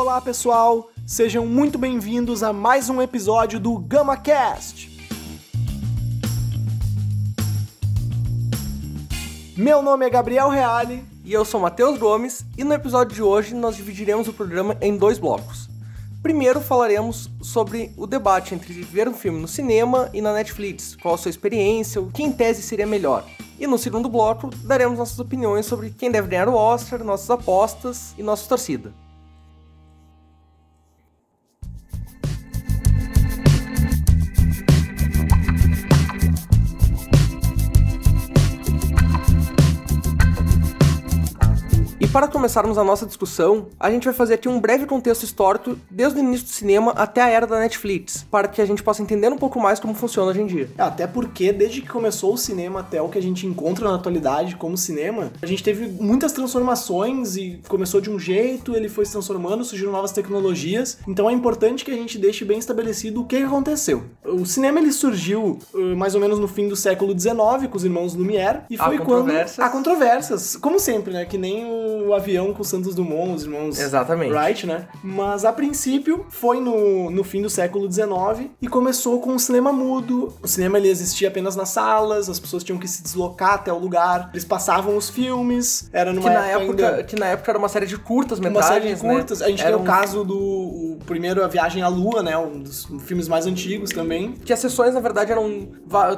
Olá, pessoal! Sejam muito bem-vindos a mais um episódio do GamaCast. Meu nome é Gabriel Reale e eu sou Matheus Gomes, e no episódio de hoje nós dividiremos o programa em dois blocos. Primeiro falaremos sobre o debate entre ver um filme no cinema e na Netflix, qual a sua experiência, o que em tese seria melhor. E no segundo bloco daremos nossas opiniões sobre quem deve ganhar o Oscar, nossas apostas e nossa torcida. Para começarmos a nossa discussão, a gente vai fazer aqui um breve contexto histórico desde o início do cinema até a era da Netflix, para que a gente possa entender um pouco mais como funciona hoje em dia. É, até porque, desde que começou o cinema até o que a gente encontra na atualidade como cinema, a gente teve muitas transformações e começou de um jeito, ele foi se transformando, surgiram novas tecnologias. Então é importante que a gente deixe bem estabelecido o que aconteceu. O cinema ele surgiu uh, mais ou menos no fim do século XIX com os irmãos Lumière e foi há quando há controvérsias, como sempre, né? Que nem o o avião com Santos Dumont, os irmãos Exatamente. Wright, né? Mas a princípio foi no, no fim do século XIX e começou com o cinema mudo. O cinema ele existia apenas nas salas, as pessoas tinham que se deslocar até o lugar, eles passavam os filmes, era numa que na época, época que na época era uma série de curtas metragens, uma série de né? curtas. Né? A gente era tem um... o caso do o primeiro A Viagem à Lua, né? Um dos filmes mais antigos também. Que as sessões, na verdade, eram.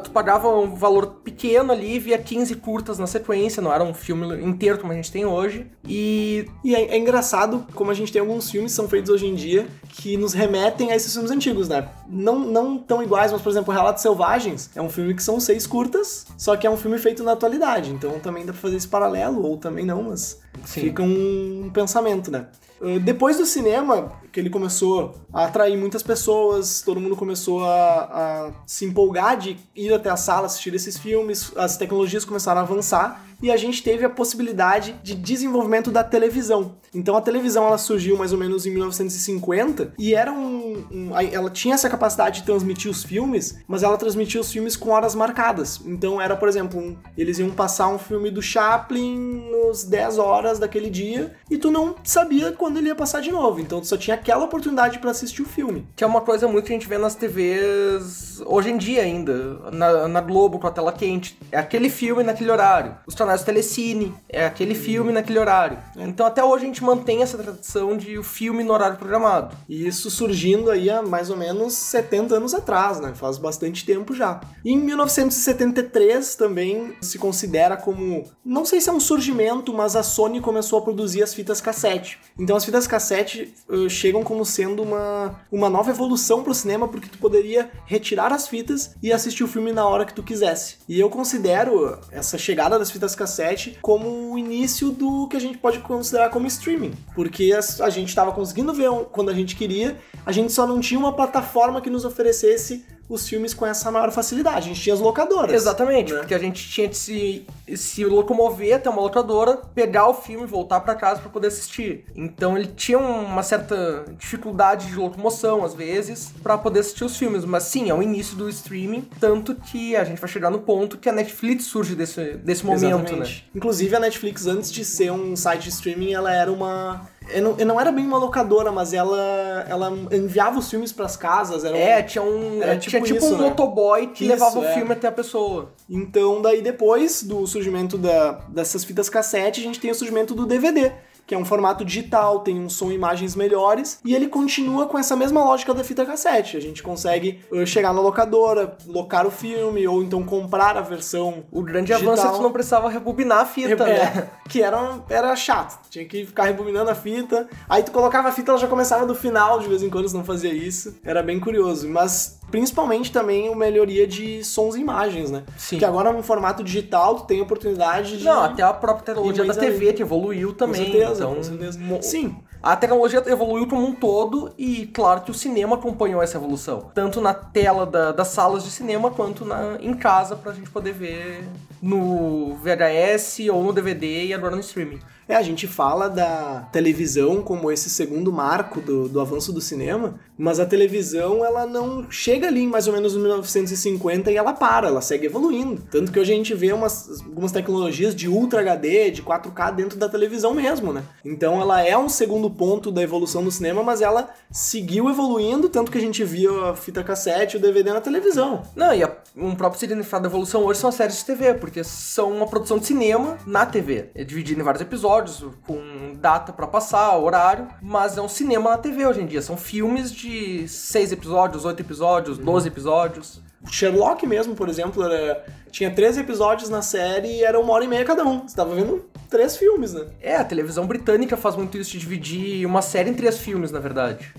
Tu pagava um valor pequeno ali, via 15 curtas na sequência, não era um filme inteiro como a gente tem hoje. E, e é, é, engraçado como a gente tem alguns filmes que são feitos hoje em dia que nos remetem a esses filmes antigos, né? Não, não tão iguais, mas, por exemplo, Relatos Selvagens é um filme que são seis curtas, só que é um filme feito na atualidade. Então também dá pra fazer esse paralelo, ou também não, mas Sim. fica um pensamento, né? Uh, depois do cinema, que ele começou a atrair muitas pessoas, todo mundo começou a, a se empolgar de ir até a sala assistir esses filmes, as tecnologias começaram a avançar e a gente teve a possibilidade de desenvolvimento da televisão. Então a televisão ela surgiu mais ou menos em 1950 e era um, um, ela tinha essa capacidade de transmitir os filmes, mas ela transmitia os filmes com horas marcadas. Então era, por exemplo, um, eles iam passar um filme do Chaplin nos 10 horas daquele dia e tu não sabia quando ele ia passar de novo. Então tu só tinha aquela oportunidade para assistir o filme. Que é uma coisa muito que a gente vê nas TVs hoje em dia ainda, na, na Globo com a tela quente. É aquele filme naquele horário. Os canais Telecine, é aquele filme naquele horário. Então até hoje a gente mantém essa tradição de o filme no horário programado. E isso surgindo aí há mais ou menos 70 anos atrás, né? Faz bastante tempo já. E em 1973 também se considera como, não sei se é um surgimento, mas a Sony começou a produzir as fitas cassete. Então as fitas cassete uh, chegam como sendo uma, uma nova evolução pro cinema, porque tu poderia retirar as fitas e assistir o filme na hora que tu quisesse. E eu considero essa chegada das fitas cassete como o início do que a gente pode considerar como streaming, porque a gente estava conseguindo ver quando a gente queria, a gente só não tinha uma plataforma que nos oferecesse os filmes com essa maior facilidade. A gente tinha as locadoras. Exatamente, né? porque a gente tinha de se, se locomover até uma locadora, pegar o filme e voltar para casa para poder assistir. Então ele tinha uma certa dificuldade de locomoção, às vezes, para poder assistir os filmes. Mas sim, é o início do streaming, tanto que a gente vai chegar no ponto que a Netflix surge desse, desse momento, né? Exatamente. né? Inclusive a Netflix, antes de ser um site de streaming, ela era uma eu não, eu não, era bem uma locadora, mas ela, ela enviava os filmes pras casas. Era é, tinha um. Era tipo, tinha tipo isso, um né? motoboy que isso, levava é. o filme até a pessoa. Então, daí depois do surgimento da, dessas fitas cassete, a gente tem o surgimento do DVD que é um formato digital, tem um som e imagens melhores, e ele continua com essa mesma lógica da fita cassete. A gente consegue uh, chegar na locadora, locar o filme, ou então comprar a versão. O grande digital. avanço é que tu não precisava rebobinar a fita, é, né? Que era, era chato. Tinha que ficar rebobinando a fita. Aí tu colocava a fita, ela já começava do final, de vez em quando você não fazia isso. Era bem curioso. Mas Principalmente também a melhoria de sons e imagens, né? Sim. Que agora no formato digital tu tem a oportunidade de. Não, até a própria tecnologia da TV que evoluiu também. Com certeza, então, com certeza. Sim. A tecnologia evoluiu como um todo e, claro, que o cinema acompanhou essa evolução. Tanto na tela da, das salas de cinema quanto na, em casa pra gente poder ver no VHS ou no DVD e agora no streaming. É, a gente fala da televisão como esse segundo marco do, do avanço do cinema, Mas a televisão, ela não chega ali em mais ou menos 1950 e ela para, ela segue evoluindo. Tanto que hoje a gente vê umas, algumas tecnologias de Ultra HD, de 4K dentro da televisão mesmo, né? Então ela é um segundo ponto da evolução do cinema, mas ela seguiu evoluindo, tanto que a gente via a fita cassete, o DVD na televisão. Não, e a, um próprio significado da evolução hoje são as séries de TV, porque são uma produção de cinema na TV. É dividido em vários episódios, com data para passar, horário, mas é um cinema na TV hoje em dia. São filmes de seis episódios, oito episódios, doze episódios. Sherlock mesmo, por exemplo, era... tinha 13 episódios na série e era uma hora e meia cada um. Você tava vendo três filmes, né? É, a televisão britânica faz muito isso de dividir uma série em três filmes, na verdade.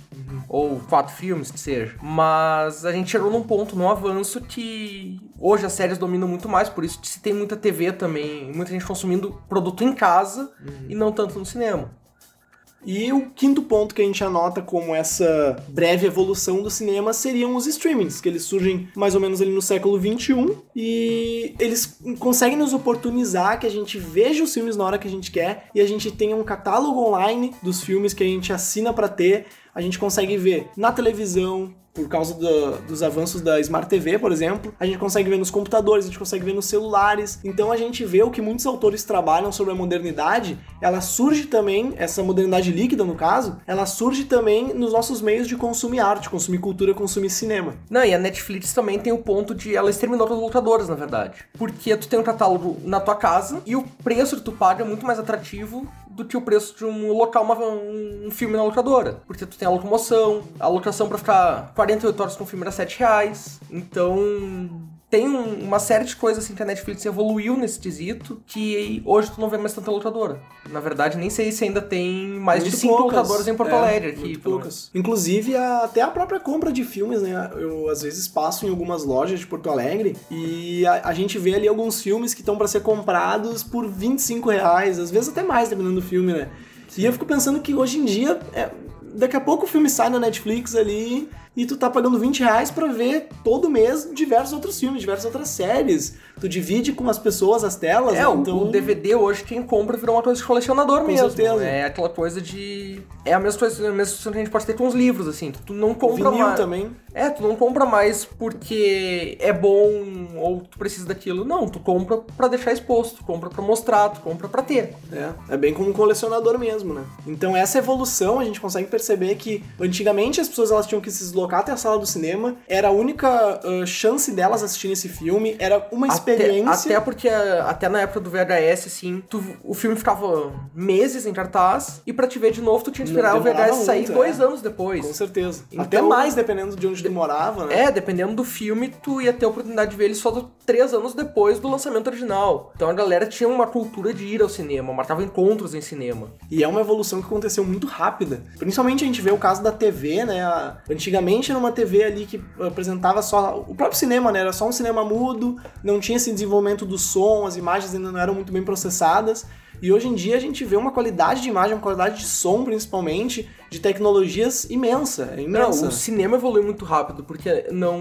Ou quatro filmes, que seja. Mas a gente chegou num ponto, num avanço, que hoje as séries dominam muito mais, por isso se tem muita TV também, muita gente consumindo produto em casa e não tanto no cinema. E o quinto ponto que a gente anota como essa breve evolução do cinema seriam os streamings, que eles surgem mais ou menos ali no século 21 e eles conseguem nos oportunizar que a gente veja os filmes na hora que a gente quer e a gente tenha um catálogo online dos filmes que a gente assina para ter. A gente consegue ver na televisão, por causa do, dos avanços da Smart TV, por exemplo, a gente consegue ver nos computadores, a gente consegue ver nos celulares. Então a gente vê o que muitos autores trabalham sobre a modernidade, ela surge também, essa modernidade líquida no caso, ela surge também nos nossos meios de consumir arte, consumir cultura, consumir cinema. Não, e a Netflix também tem o ponto de ela exterminou as locadoras, na verdade. Porque tu tem um catálogo na tua casa e o preço que tu paga é muito mais atrativo do que o preço de um local, uma, um filme na locadora. Porque tu tem a locomoção, a locação para ficar 48 horas com o filme era 7 reais. Então tem um, uma série de coisas assim que a Netflix evoluiu nesse quesito que hoje tu não vê mais tanta locadora. Na verdade, nem sei se ainda tem mais Muito de cinco poucas. locadoras em Porto É, Alegre aqui. poucas. Inclusive, a- até a própria compra de filmes, né? Eu às vezes passo em algumas lojas de Porto Alegre e a, a gente vê ali alguns filmes que estão para ser comprados por 25 reais, às vezes até mais, dependendo do filme, né? E eu fico pensando que hoje em dia, é, daqui a pouco o filme sai na Netflix ali e tu tá pagando 20 reais pra ver todo mês diversos outros filmes, diversas outras séries. Tu divide com as pessoas as telas, É, né? então... o DVD hoje, quem compra virou uma coisa de colecionador Com mesmo. certeza. É aquela coisa de. É a mesma coisa, a mesma que a gente pode ter com os livros, assim. Tu não compra Vinil mais. também. É, tu não compra mais porque é bom ou tu precisa daquilo. Não, tu compra pra deixar exposto, tu compra pra mostrar, tu compra pra ter. É, é bem como um colecionador mesmo, né? Então essa evolução a gente consegue perceber que antigamente as pessoas elas tinham que se deslocar até a sala do cinema, era a única ah, chance delas assistirem esse filme, era uma experiência. Até, até porque até na época do VHS, assim, tu- o filme ficava meses em cartaz e pra te ver de novo tu tinha que esperar o VHS sair muito, dois é. anos depois. Com certeza. Então- Até mais dependendo de onde tu morava, né? É, dependendo do filme, tu ia ter a oportunidade de ver ele só três anos depois do lançamento original. Então a galera tinha uma cultura de ir ao cinema, marcava encontros em cinema. E é uma evolução que aconteceu muito rápida. Principalmente a gente vê o caso da TV, né? A- Antigamente era uma TV ali que apresentava só. O próprio cinema, né? Era só um cinema mudo, não tinha esse desenvolvimento do som, as imagens ainda não eram muito bem processadas. E hoje em dia a gente vê uma qualidade de imagem, uma qualidade de som, principalmente, de tecnologias imensa. É Não, imensa. o cinema evoluiu muito rápido, porque não.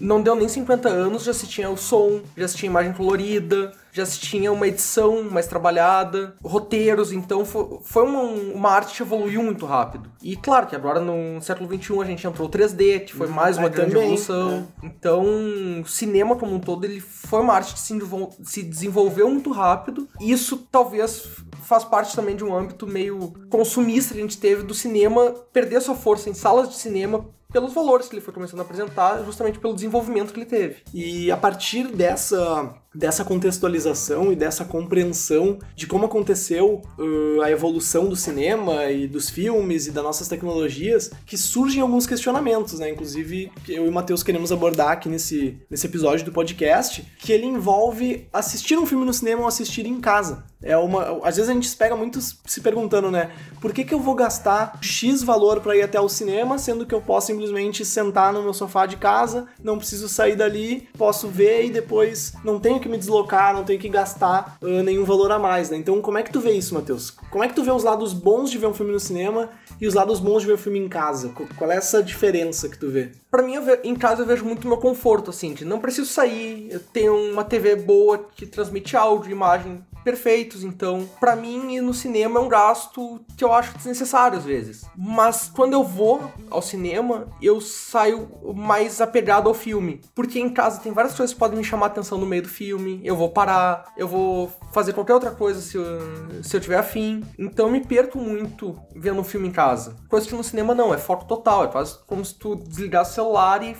Não deu nem 50 anos, já se tinha o som, já se tinha imagem colorida, já se tinha uma edição mais trabalhada, roteiros, então foi, foi uma, uma arte que evoluiu muito rápido. E claro que agora no século XXI a gente entrou o 3D, que foi mais uma Ah, grande também, evolução. Então, o cinema como um todo, ele foi uma arte que se se desenvolveu muito rápido. E isso talvez faz parte também de um âmbito meio consumista que a gente teve do cinema perder sua força em salas de cinema pelos valores que ele foi começando a apresentar, justamente pelo desenvolvimento que ele teve. E a partir dessa, dessa contextualização e dessa compreensão de como aconteceu uh, a evolução do cinema e dos filmes e das nossas tecnologias, que surgem alguns questionamentos, né? Inclusive, eu e o Matheus queremos abordar aqui nesse, nesse episódio do podcast, que ele envolve assistir um filme no cinema ou assistir em casa. É uma, às vezes a gente se pega muito se perguntando, né? Por que, que eu vou gastar X valor para ir até o cinema, sendo que eu posso simplesmente sentar no meu sofá de casa, não preciso sair dali, posso ver e depois não tenho que me deslocar, não tenho que gastar ah, nenhum valor a mais, né? Então, como é que tu vê isso, Matheus? Como é que tu vê os lados bons de ver um filme no cinema e os lados bons de ver um filme em casa? Qu- Qual é essa diferença que tu vê? Pra mim, ve- em casa eu vejo muito meu conforto, assim, de não preciso sair, eu tenho uma TV boa que transmite áudio imagem perfeitos, então, pra mim, ir no cinema é um gasto que eu acho desnecessário às vezes. Mas quando eu vou ao cinema, eu saio mais apegado ao filme, porque em casa tem várias coisas que podem me chamar a atenção no meio do filme, eu vou parar, eu vou fazer qualquer outra coisa se eu, se eu tiver afim, então eu me perco muito vendo um filme em casa. Coisa que no cinema não, é foco total, é quase como se tu desligasse o celular e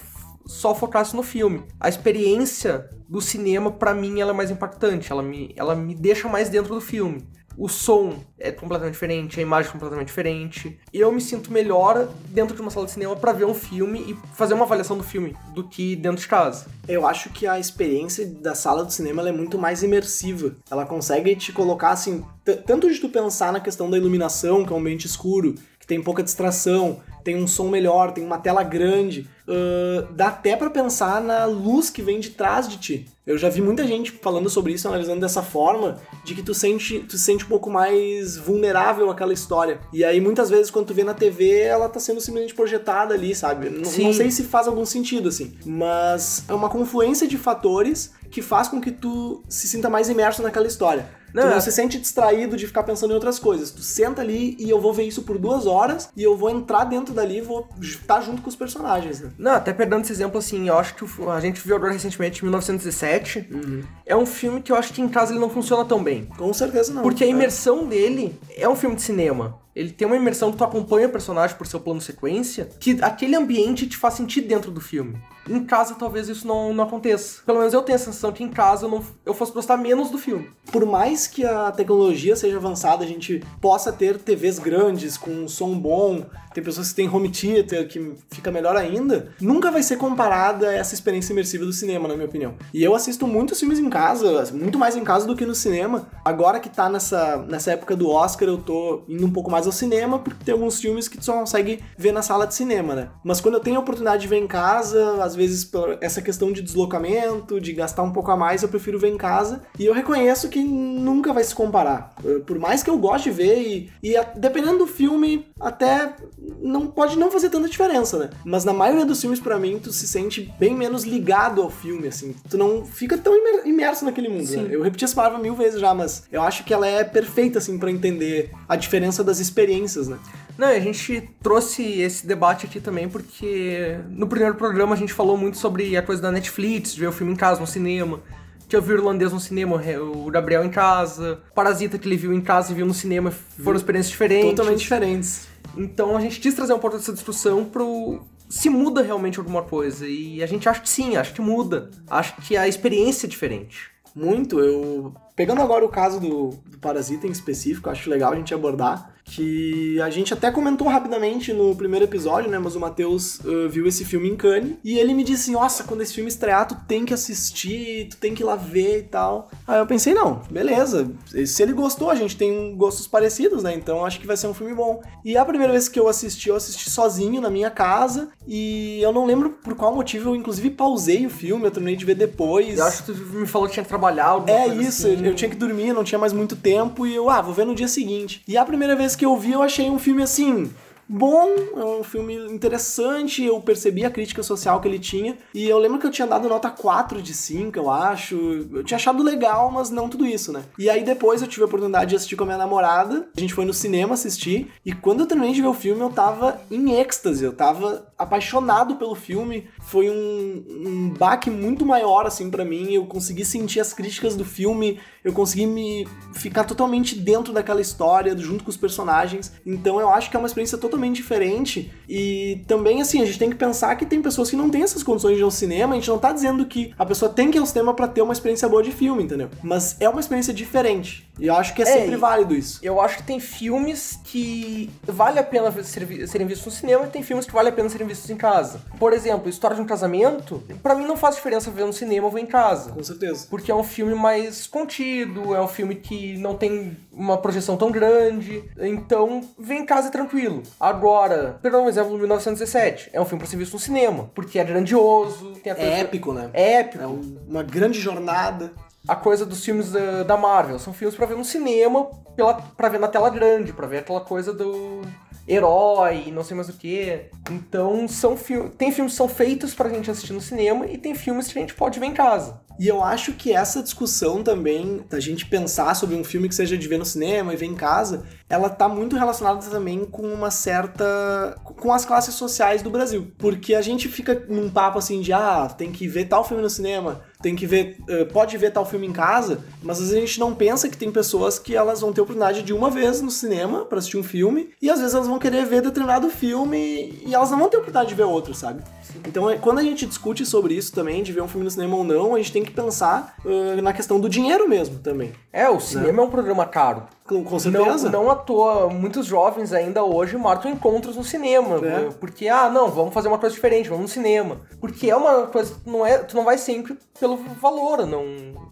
só focasse no filme. A experiência do cinema, pra mim, ela é mais impactante, ela me, ela me deixa mais dentro do filme. O som é completamente diferente, a imagem é completamente diferente. Eu me sinto melhor dentro de uma sala de cinema pra ver um filme e fazer uma avaliação do filme do que dentro de casa. Eu acho que a experiência da sala do cinema é muito mais imersiva. Ela consegue te colocar assim, tanto de tu pensar na questão da iluminação, que é um ambiente escuro, que tem pouca distração, tem um som melhor, tem uma tela grande. ahn, dá até pra pensar na luz que vem de trás de ti. Eu já vi muita gente falando sobre isso, analisando dessa forma, de que tu sente, tu se sente um pouco mais vulnerável àquela história. E aí, muitas vezes, quando tu vê na TV, ela tá sendo simplesmente projetada ali, sabe? Não sei se faz algum sentido, assim. Mas é uma confluência de fatores que faz com que tu se sinta mais imerso naquela história. Não, tu não é- se sente distraído de ficar pensando em outras coisas. Tu senta ali e eu vou ver isso por duas horas e eu vou entrar dentro dali e vou estar junto com os personagens, né? Não, até pegando esse exemplo assim, eu acho que a gente viu agora recentemente 1917. É um filme que eu acho que em casa ele não funciona tão bem. Com certeza não. Porque a É. imersão dele é um filme de cinema. Ele tem uma imersão que tu acompanha o personagem por seu plano sequência, que aquele ambiente te faz sentir dentro do filme. Em casa, talvez isso não, não aconteça. Pelo menos eu tenho a sensação que em casa eu, não, eu fosse gostar menos do filme. por mais que a tecnologia seja avançada, a gente possa ter TVs grandes com um som bom, tem pessoas que têm home theater que fica melhor ainda, nunca vai ser comparada essa experiência imersiva do cinema, na minha opinião. E eu assisto muitos filmes em casa, muito mais em casa do que no cinema. Agora que tá nessa, nessa época do Oscar, eu tô indo um pouco mais ao cinema, porque tem alguns filmes que tu só consegue ver na sala de cinema, né? Mas quando eu tenho a oportunidade de ver em casa, às vezes por essa questão de deslocamento, de gastar um pouco a mais, eu prefiro ver em casa. E eu reconheço que nunca vai se comparar. Eh, Por mais que eu goste de ver, e, e a- dependendo do filme, até não pode não fazer tanta diferença, né? Mas na maioria dos filmes, pra mim, tu se sente bem menos ligado ao filme, assim. Tu não fica tão imer- imerso naquele mundo, né? Eu repeti essa palavra mil vezes já, mas eu acho que ela é perfeita, assim, pra entender a diferença das experiências, né? Não, a gente trouxe esse debate aqui também porque no primeiro programa a gente falou muito sobre a coisa da Netflix, de ver o filme em casa, no cinema. Que eu vi o irlandês no cinema, o Gabriel em casa. Parasita que ele viu em casa e viu no cinema, foram experiências diferentes. Totalmente diferentes. Então a gente quis trazer um pouco dessa discussão pro. Se muda realmente alguma coisa. E a gente acha que sim, acha que muda. Acho que a experiência é diferente. Muito. Eu. Pegando agora o caso do, do Parasita em específico, acho legal a gente abordar. Que a gente até comentou rapidamente no primeiro episódio, né? Mas o Matheus uh, viu esse filme em Cannes. E ele me disse: Nossa, quando esse filme estrear, tu tem que assistir, tu tem que ir lá ver e tal. Aí eu pensei: Não, beleza. Se ele gostou, a gente tem gostos parecidos, né? Então acho que vai ser um filme bom. E a primeira vez que eu assisti, eu assisti sozinho na minha casa. E eu não lembro por qual motivo, eu inclusive pausei o filme, eu terminei de ver depois. Eu acho que tu me falou que tinha que trabalhar É isso, assim. eu tinha que dormir, não tinha mais muito tempo e eu, ah, vou ver no dia seguinte. E a primeira vez que eu vi, eu achei um filme assim. Bom, é um filme interessante, eu percebi a crítica social que ele tinha, e eu lembro que eu tinha dado nota 4 de 5, eu acho. Eu tinha achado legal, mas não tudo isso, né? E aí depois eu tive a oportunidade de assistir com a minha namorada, a gente foi no cinema assistir, e quando eu terminei de ver o filme, eu tava em êxtase, eu tava apaixonado pelo filme. Foi um, um baque muito maior, assim, pra mim. Eu consegui sentir as críticas do filme, eu consegui me ficar totalmente dentro daquela história, junto com os personagens. Então eu acho que é uma experiência totalmente diferente. E também, assim, a gente tem que pensar que tem pessoas que não têm essas condições de ir ao cinema. A gente não tá dizendo que a pessoa tem que ir ao cinema pra ter uma experiência boa de filme, entendeu? Mas é uma experiência diferente. E eu acho que é, É, sempre válido isso. Eu acho que tem filmes que vale a pena ser- serem vistos no cinema e tem filmes que vale a pena serem vistos em casa. Por exemplo, História de um Casamento, pra mim não faz diferença ver no cinema ou ver em casa. Com certeza. Porque é um filme mais contido, é um filme que não tem uma projeção tão grande, então vem em casa tranquilo. Agora, perdão, um exemplo, 1917, é um filme pra ser visto no cinema, porque é grandioso, tem a coisa... É épico, né? É épico. É um- uma grande jornada. a coisa dos filmes da, da Marvel. São filmes pra ver no cinema, pela, pra ver na tela grande, pra ver aquela coisa do. Herói, não sei mais o que. Então, são fi tem filmes que são feitos pra gente assistir no cinema e tem filmes que a gente pode ver em casa. E eu acho que essa discussão também, da gente pensar sobre um filme que seja de ver no cinema e ver em casa, ela tá muito relacionada também com uma certa. com as classes sociais do Brasil. Porque a gente fica num papo assim de, ah, tem que ver tal filme no cinema, tem que ver. Uh, pode ver tal filme em casa, mas às vezes a gente não pensa que tem pessoas que elas vão ter oportunidade de uma vez no cinema para assistir um filme, e às vezes elas vão querer ver determinado filme e elas não vão ter oportunidade de ver outro, sabe? Então, é, quando a gente discute sobre isso também, de ver um filme no cinema ou não, a gente tem que pensar uh, na questão do dinheiro mesmo também. É, o cinema né? é um programa caro. Com, com certeza. Não, não à toa, muitos jovens ainda hoje marcam encontros no cinema. É. Porque, ah, não, vamos fazer uma coisa diferente, vamos no cinema. Porque é uma coisa, não é, tu não vai sempre pelo valor, não.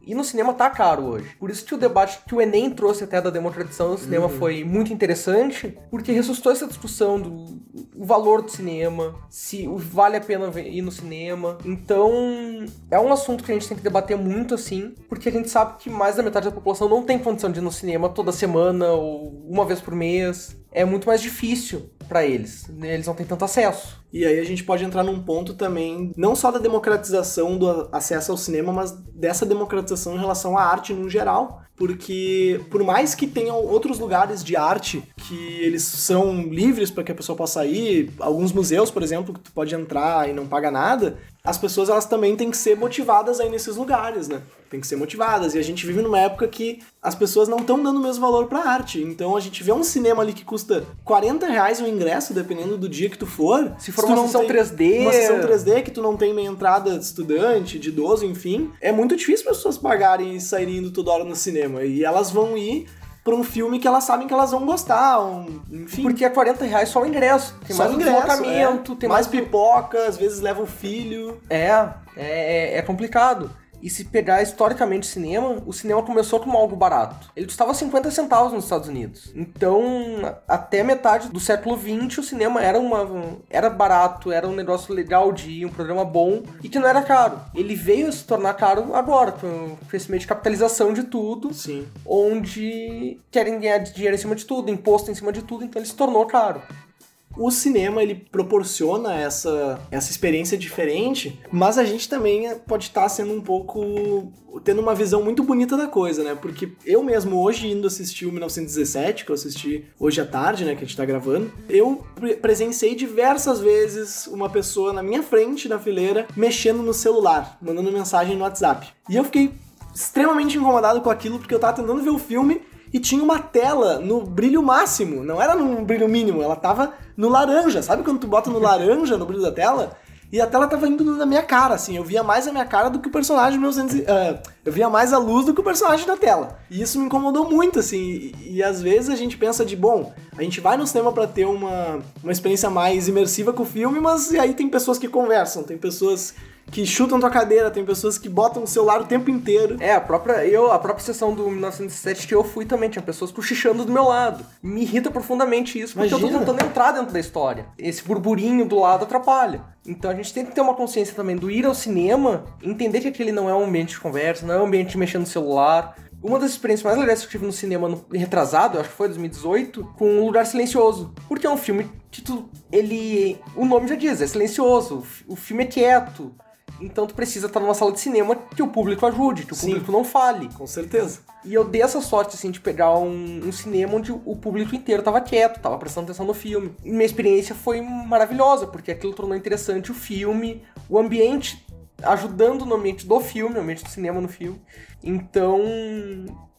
E no cinema tá caro hoje. Por isso que o debate que o Enem trouxe até da democratização do cinema uhum. foi muito interessante, porque ressuscitou essa discussão do valor do cinema, se vale a pena ir no cinema. Então, é um assunto que a gente tem que debater muito assim, porque a gente sabe que mais da metade da população não tem condição de ir no cinema toda semana ou uma vez por mês. É muito mais difícil para eles. Eles não têm tanto acesso. E aí a gente pode entrar num ponto também, não só da democratização do acesso ao cinema, mas dessa democratização em relação à arte no geral. Porque por mais que tenham outros lugares de arte que eles são livres para que a pessoa possa ir, alguns museus, por exemplo, que tu pode entrar e não paga nada, as pessoas elas também têm que ser motivadas aí nesses lugares, né? Tem que ser motivadas. E a gente vive numa época que as pessoas não estão dando o mesmo valor pra arte. Então a gente vê um cinema ali que custa 40 reais o ingresso, dependendo do dia que tu for. Se for uma sessão 3D. Uma sessão 3D que tu não tem meia entrada de estudante, de idoso, enfim. É muito difícil as pessoas pagarem e saírem indo toda hora no cinema. E elas vão ir pra um filme que elas sabem que elas vão gostar, um, enfim. Porque é 40 reais só o ingresso. Tem só mais ingresso, deslocamento, é. tem mais, mais pipoca, às vezes leva o filho. É, é, é complicado. E se pegar historicamente o cinema, o cinema começou como algo barato. Ele custava 50 centavos nos Estados Unidos. Então, até metade do século XX, o cinema era uma era barato, era um negócio legal de ir, um programa bom e que não era caro. Ele veio a se tornar caro agora, com o crescimento de capitalização de tudo, Sim. onde querem ganhar dinheiro em cima de tudo, imposto em cima de tudo, então ele se tornou caro o cinema ele proporciona essa, essa experiência diferente, mas a gente também pode estar tá sendo um pouco tendo uma visão muito bonita da coisa, né? Porque eu mesmo hoje indo assistir o 1917, que eu assisti hoje à tarde, né, que a gente tá gravando, eu presenciei diversas vezes uma pessoa na minha frente na fileira mexendo no celular, mandando mensagem no WhatsApp. E eu fiquei extremamente incomodado com aquilo porque eu tava tentando ver o filme e tinha uma tela no brilho máximo, não era no brilho mínimo, ela tava no laranja. Sabe quando tu bota no laranja no brilho da tela? E a tela tava indo na minha cara, assim. Eu via mais a minha cara do que o personagem 1900. Uh, eu via mais a luz do que o personagem da tela. E isso me incomodou muito, assim. E, e, às vezes a gente pensa de, bom, a gente vai no cinema para ter uma, uma experiência mais imersiva com o filme, mas aí tem pessoas que conversam, tem pessoas que chutam tua cadeira, tem pessoas que botam o celular o tempo inteiro. É, a própria eu, a própria sessão do 1907 que eu fui também, tinha pessoas cochichando do meu lado. Me irrita profundamente isso, porque Imagina. eu tô tentando entrar dentro da história. Esse burburinho do lado atrapalha. Então a gente tem que ter uma consciência também do ir ao cinema, entender que aquele não é um ambiente de conversa, não é um ambiente de mexer no celular, uma das experiências mais legais que eu tive no cinema no, retrasado, acho que foi 2018, com Um Lugar Silencioso. Porque é um filme que tu, ele. O nome já diz, é silencioso. O filme é quieto. Então tu precisa estar numa sala de cinema que o público ajude, que o Sim, público não fale. Com certeza. E eu dei essa sorte, assim, de pegar um, um, cinema onde o público inteiro tava quieto, tava prestando atenção no filme. E minha experiência foi maravilhosa, porque aquilo tornou interessante o filme, o ambiente ajudando no ambiente do filme, no ambiente do cinema no filme. Então,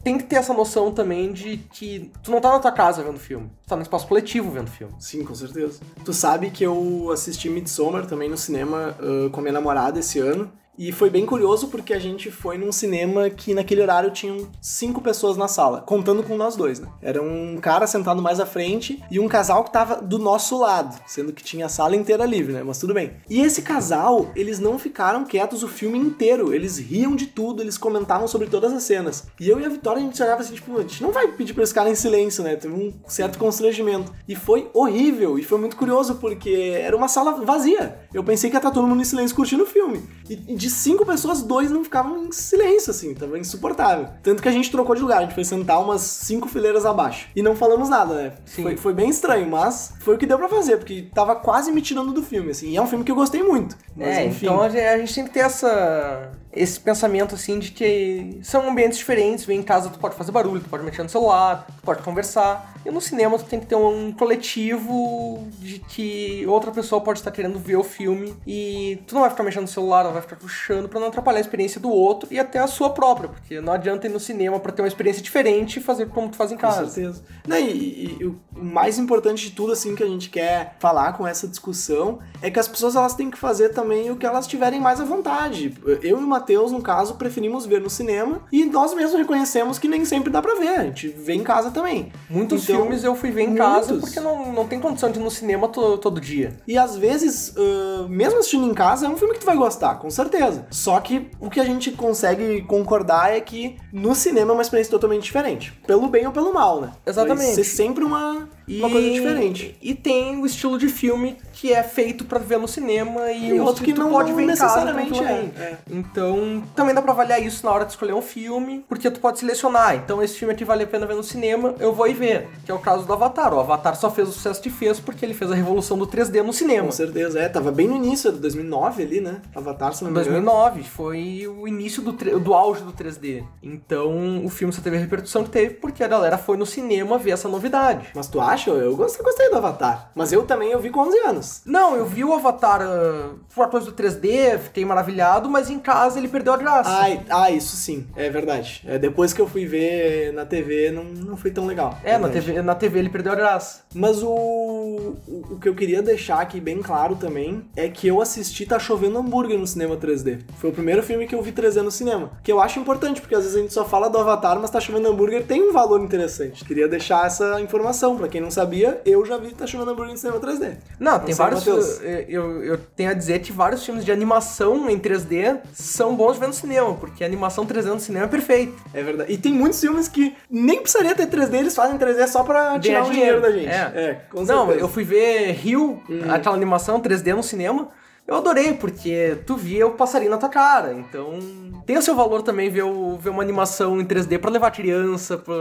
tem que ter essa noção também de que tu não tá na tua casa vendo filme, tu tá no espaço coletivo vendo filme. Sim, com certeza. Tu sabe que eu assisti Midsommar também no cinema uh, com minha namorada esse ano. E foi bem curioso porque a gente foi num cinema que naquele horário tinham cinco pessoas na sala, contando com nós dois, né? Era um cara sentado mais à frente e um casal que tava do nosso lado, sendo que tinha a sala inteira livre, né? Mas tudo bem. E esse casal, eles não ficaram quietos o filme inteiro, eles riam de tudo, eles comentavam sobre todas as cenas. E eu e a Vitória a gente olhava assim, tipo, a gente não vai pedir pra eles ficarem em silêncio, né? Teve um certo constrangimento. E foi horrível, e foi muito curioso porque era uma sala vazia eu pensei que ia estar todo mundo em silêncio curtindo o filme. E de cinco pessoas, dois não ficavam em silêncio, assim, tava insuportável. Tanto que a gente trocou de lugar, a gente foi sentar umas cinco fileiras abaixo. E não falamos nada, né? Foi, foi bem estranho, mas foi o que deu pra fazer, porque tava quase me tirando do filme, assim. E é um filme que eu gostei muito. Mas, é, enfim. então a gente tem que ter essa, esse pensamento assim de que são ambientes diferentes. Vem em casa, tu pode fazer barulho, tu pode mexer no celular, tu pode conversar. E no cinema tu tem que ter um coletivo de que outra pessoa pode estar querendo ver o filme e tu não vai ficar mexendo no celular, ela vai ficar puxando pra não atrapalhar a experiência do outro e até a sua própria, porque não adianta ir no cinema pra ter uma experiência diferente e fazer como tu faz em casa. Com certeza. Não, e, e- o mais importante de tudo, assim, que a gente quer falar com essa discussão é que as pessoas elas têm que fazer também o que elas tiverem mais à vontade. Eu e o Matheus, no caso, preferimos ver no cinema e nós mesmos reconhecemos que nem sempre dá pra ver. A gente vê em casa também. Muitos Então, filmes eu fui ver em casa muitos. porque não, não tem condição de ir no cinema to- todo dia. E às vezes, ah, mesmo assistindo em casa, é um filme que tu vai gostar, com certeza. Só que o que a gente consegue concordar é que no cinema é uma experiência totalmente diferente. Pelo bem ou pelo mal, né? Exatamente. Vai ser sempre uma, uma coisa diferente. E tem o estilo de filme que é feito pra ver no cinema e, E outro que tu não- pode ver em casa necessariamente tranquilamente. é, é. Então, também dá pra avaliar isso na hora de escolher um filme, porque tu pode selecionar. Então, esse filme aqui vale a pena ver no cinema, eu vou ir ver. Que é o caso do Avatar. O Avatar só fez o sucesso que fez porque ele fez a revolução do 3D no cinema. Com certeza, é. Tava bem no início, era 2009 ali, né? Avatar, se não me engano. 2009, foi o início do, do auge do 3D. Então, o filme só teve a repercussão que teve porque a galera foi no cinema ver essa novidade. Mas tu acha? Eu gostei, gostei do Avatar. Mas eu também eu vi com 11 anos. Não, eu vi o Avatar uh, por coisa do 3D, fiquei maravilhado, mas em casa ele perdeu a graça. Ai, ah, isso sim, é verdade. É, depois que eu fui ver na TV, não, não foi tão legal. é, na. TV, na TV ele perdeu a graça. Mas o, o, o que eu queria deixar aqui bem claro também é que eu assisti Tá Chovendo Hambúrguer no cinema 3D. Foi o primeiro filme que eu vi 3D no cinema. Que eu acho importante, porque às vezes a gente só fala do Avatar, mas Tá Chovendo Hambúrguer tem um valor interessante. Queria deixar essa informação. Pra quem não sabia, eu já vi Tá Chovendo Hambúrguer no cinema 3D. Não, tem sei, vários. Matheus. Eu, eu, eu tenho a dizer que vários filmes de animação em 3D são bons de ver no cinema, porque a animação 3D no cinema é perfeita. É verdade. E tem muitos filmes que nem precisaria ter 3D, eles fazem 3D só pra tirar o dinheiro da gente. É, com Não, eu fui ver Rio, aquela animação 3D no cinema. Eu adorei, porque tu via o passarinho na tua cara. Então, tem o seu valor também ver, o- ver uma animação em 3D pra levar criança, pra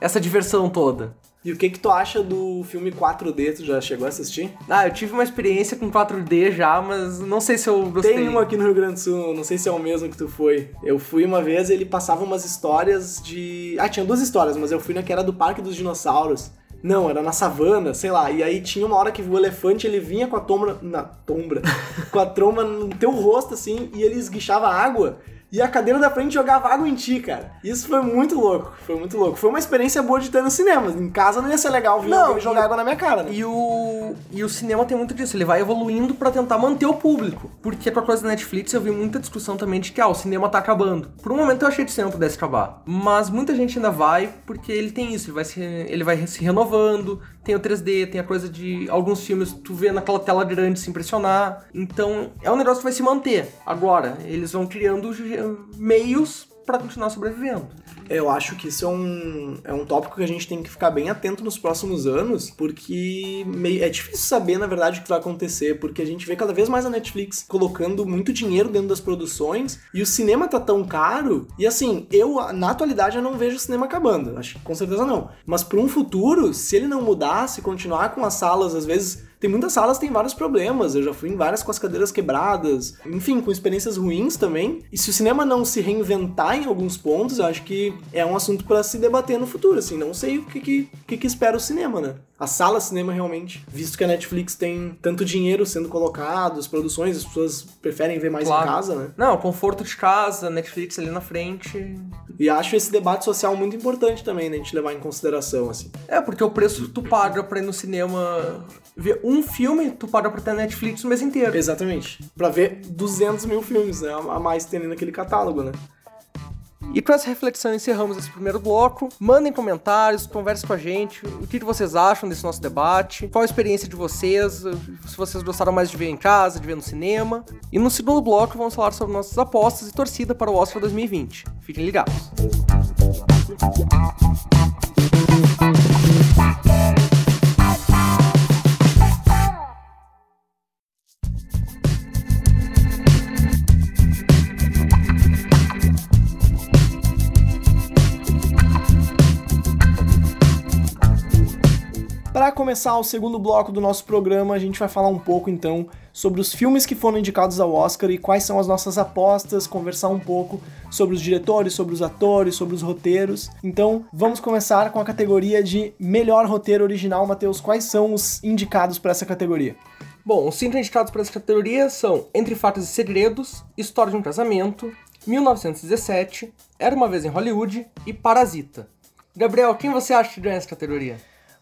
essa diversão toda. E o que que tu acha do filme 4D? Tu já chegou a assistir? Ah, eu tive uma experiência com 4D já, mas não sei se eu gostei. Tem um aqui no Rio Grande do Sul, não sei se é o mesmo que tu foi. Eu fui uma vez, ele passava umas histórias de. Ah, tinha duas histórias, mas eu fui na que era do Parque dos Dinossauros. Não, era na savana, sei lá. E aí tinha uma hora que o elefante ele vinha com a tombra. Na tombra. com a tromba no teu rosto, assim, e ele esguichava água. E a cadeira da frente jogava água em ti, cara. Isso foi muito louco. Foi muito louco. Foi uma experiência boa de ter no cinema. Em casa não ia ser legal vir Não, jogar e- água na minha cara, né? E o, e o cinema tem muito disso, ele vai evoluindo pra tentar manter o público. Porque com a coisa da Netflix eu vi muita discussão também de que ah, o cinema tá acabando. Por um momento eu achei que o cinema pudesse acabar. Mas muita gente ainda vai porque ele tem isso, ele vai se, ele vai se renovando, tem o 3D, tem a coisa de alguns filmes tu vê naquela tela grande se impressionar. Então é um negócio que vai se manter. Agora, eles vão criando meios pra continuar sobrevivendo. Eu acho que isso é um, é um tópico que a gente tem que ficar bem atento nos próximos anos, porque meio- é difícil saber, na verdade, o que vai acontecer, porque a gente vê cada vez mais a Netflix colocando muito dinheiro dentro das produções, e o cinema tá tão caro, e assim, eu, na atualidade, eu não vejo o cinema acabando, acho que com certeza não. Mas para um futuro, se ele não mudar, se continuar com as salas, às vezes tem muitas salas que têm vários problemas. Eu já fui em várias com as cadeiras quebradas. Enfim, com experiências ruins também. E se o cinema não se reinventar em alguns pontos, eu acho que é um assunto para se debater no futuro. Assim, não sei o que, que, que, que espera o cinema, né? A sala cinema realmente, visto que a Netflix tem tanto dinheiro sendo colocado, as produções, as pessoas preferem ver mais Claro. em casa, né? Não, conforto de casa, Netflix ali na frente. E acho esse debate social muito importante também, né? A gente levar em consideração, assim. É, porque o preço que tu paga pra ir no cinema ver um filme, tu paga pra ter Netflix o mês inteiro. Exatamente. Pra ver 200 mil filmes, né? A mais ali naquele catálogo, né? E com essa reflexão encerramos esse primeiro bloco. Mandem comentários, conversem com a gente. O que que vocês acham desse nosso debate? Qual a experiência de vocês? Se vocês gostaram mais de ver em casa, de ver no cinema. E no segundo bloco vamos falar sobre nossas apostas e torcida para o Oscar 2020. Fiquem ligados. Começar o segundo bloco do nosso programa, a gente vai falar um pouco então sobre os filmes que foram indicados ao Oscar e quais são as nossas apostas, conversar um pouco sobre os diretores, sobre os atores, sobre os roteiros. Então, vamos começar com a categoria de melhor roteiro original. Matheus, quais são os indicados para essa categoria? Bom, os cinco indicados para essa categoria são Entre Fatos e Segredos, História de um Casamento, 1917, Era uma Vez em Hollywood e Parasita. Gabriel, quem você acha que ganha essa categoria?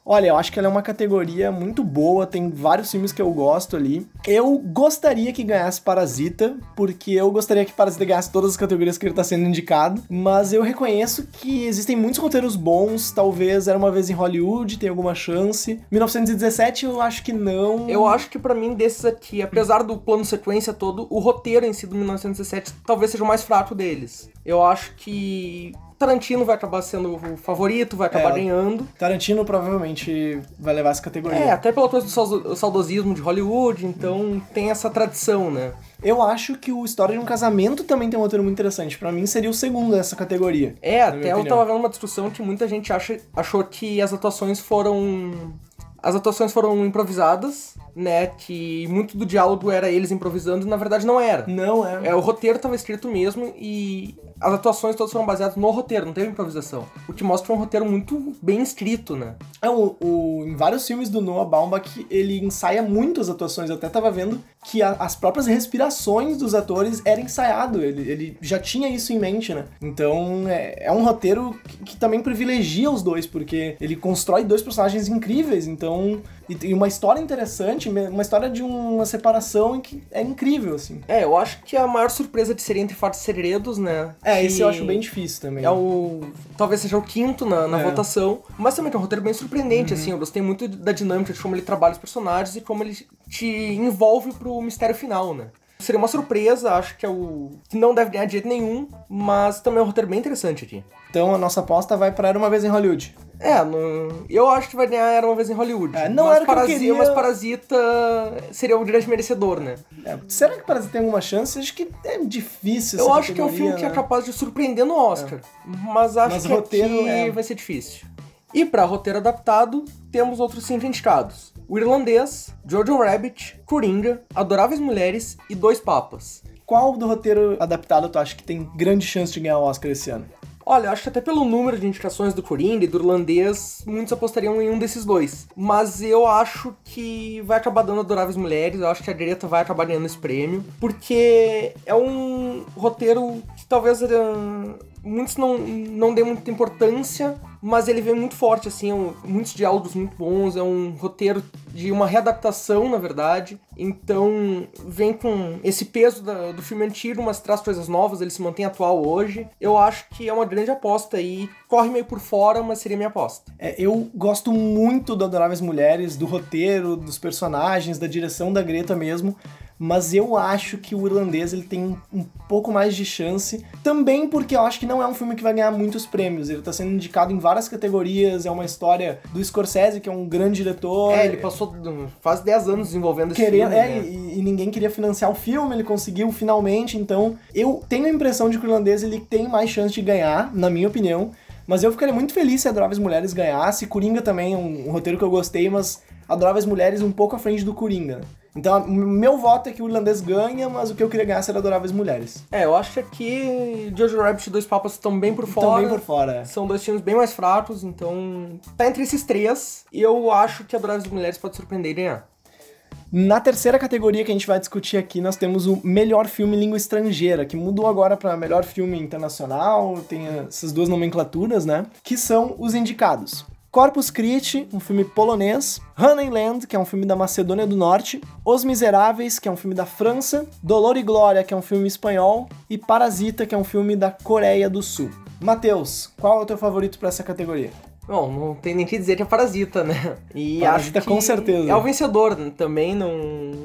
Olha, eu acho que ela é uma categoria muito boa, tem vários filmes que eu gosto ali. Eu gostaria que ganhasse Parasita, porque eu gostaria que Parasita ganhasse todas as categorias que ele tá sendo indicado, mas eu reconheço que existem muitos roteiros bons, talvez Era Uma Vez em Hollywood, tem alguma chance. 1917 eu acho que não. Eu acho que para mim desses aqui, apesar do plano sequência todo, o roteiro em si do 1917 talvez seja o mais fraco deles. Eu acho que Tarantino vai acabar sendo o favorito, vai acabar É, ganhando. Tarantino provavelmente vai levar essa categoria. É, até pela coisa do sau- saudosismo de Hollywood, então tem essa tradição, né? Eu acho que o História de um Casamento também tem um roteiro muito interessante. Pra mim seria o segundo dessa categoria. É, até eu tava vendo uma discussão que muita gente acha, achou que as atuações foram. As atuações foram improvisadas, né? Que muito do diálogo era eles improvisando e na verdade não era. Não, é. É, o roteiro estava escrito mesmo e as atuações todas foram baseadas no roteiro, não teve improvisação. O que mostra um roteiro muito bem escrito, né? É, o, o- em vários filmes do Noah Baumbach, ele ensaia muito as atuações. Eu até tava vendo que a- as próprias respirações dos atores era ensaiado. Ele, ele já tinha isso em mente, né? Então, é, é um roteiro que, que também privilegia os dois, porque ele constrói dois personagens incríveis, então... E tem uma história interessante, uma história de uma separação que é incrível, assim. É, eu acho que a maior surpresa de seria Entre Fatos e Segredos, né? É, que esse eu acho bem difícil também. É o. Talvez seja o quinto na, na É. Uhum. votação. Mas também tem um roteiro bem surpreendente, assim. Eu gostei muito da dinâmica de como ele trabalha os personagens e como ele te envolve pro mistério final, né? Seria uma surpresa, acho que é o. que não deve ganhar de jeito nenhum, mas também é um roteiro bem interessante aqui. Então a nossa aposta vai para Era Uma Vez em Hollywood. É, eu acho que vai ganhar Era uma vez em Hollywood. É, não mas era o que eu Parasi- queria. Mas Parasita seria o grande merecedor, né? É, será que Parasita tem alguma chance? Acho que é difícil Eu acho que é um filme categoria, que é né? capaz de surpreender no Oscar. Mas acho Mas que roteiro aqui é- vai ser difícil. E pra roteiro adaptado, temos outros cinco indicados. O Irlandês, Jojo Rabbit, Coringa, Adoráveis Mulheres e Dois Papas. Qual do roteiro adaptado tu acha que tem grande chance de ganhar o Oscar esse ano? Olha, acho que até pelo número de indicações do Coringa e do Irlandês, muitos apostariam em um desses dois. Mas eu acho que vai acabar dando Adoráveis Mulheres, eu acho que a Greta vai acabar ganhando esse prêmio, porque é um roteiro que talvez ah, muitos não, não dêem muita importância, mas ele vem muito forte, assim, é um- muitos diálogos muito bons, é um roteiro de uma readaptação, na verdade. Então, vem com esse peso da- do filme antigo, mas traz coisas novas, ele se mantém atual hoje. Eu acho que é uma grande aposta e corre meio por fora, mas seria minha aposta. É, eu gosto muito do Adoráveis Mulheres, do roteiro, dos personagens, da direção da Greta mesmo, mas eu acho que o irlandês ele tem um pouco mais de chance, também porque eu acho que não é um filme que vai ganhar muitos prêmios. Ele tá sendo indicado em várias categorias, é uma história do Scorsese, que é um grande diretor. É, ele passou do- quase 10 anos desenvolvendo esse querendo, filme, é, né? e, e ninguém queria financiar o filme, ele conseguiu finalmente, então eu tenho a impressão de que o irlandês ele tem mais chance de ganhar, na minha opinião, mas eu ficaria muito feliz se Adoráveis Mulheres ganhasse, Coringa também é um, um roteiro que eu gostei, mas Adoráveis Mulheres um pouco à frente do Coringa. Então, meu voto é que o irlandês ganha, mas o que eu queria ganhar era Adoráveis Mulheres. É, eu acho que aqui Jojo Rabbit e Dois Papas estão bem por fora. Também por fora. é. São dois filmes bem mais fracos, então tá entre esses três. E eu acho que Adoráveis Mulheres pode surpreender e ganhar. Na terceira categoria que a gente vai discutir aqui, nós temos o melhor filme em língua estrangeira, que mudou agora para melhor filme internacional, tem essas duas nomenclaturas, né? Que são os indicados. Corpus Christi, um filme polonês, Honeyland, que é um filme da Macedônia do Norte, Os Miseráveis, que é um filme da França, Dolor e Glória, que é um filme espanhol, e Parasita, que é um filme da Coreia do Sul. Matheus, qual é o teu favorito para essa categoria? Bom, não tem nem que dizer que é Parasita, né? E Parasita, acho que com certeza. É o vencedor, né? também não,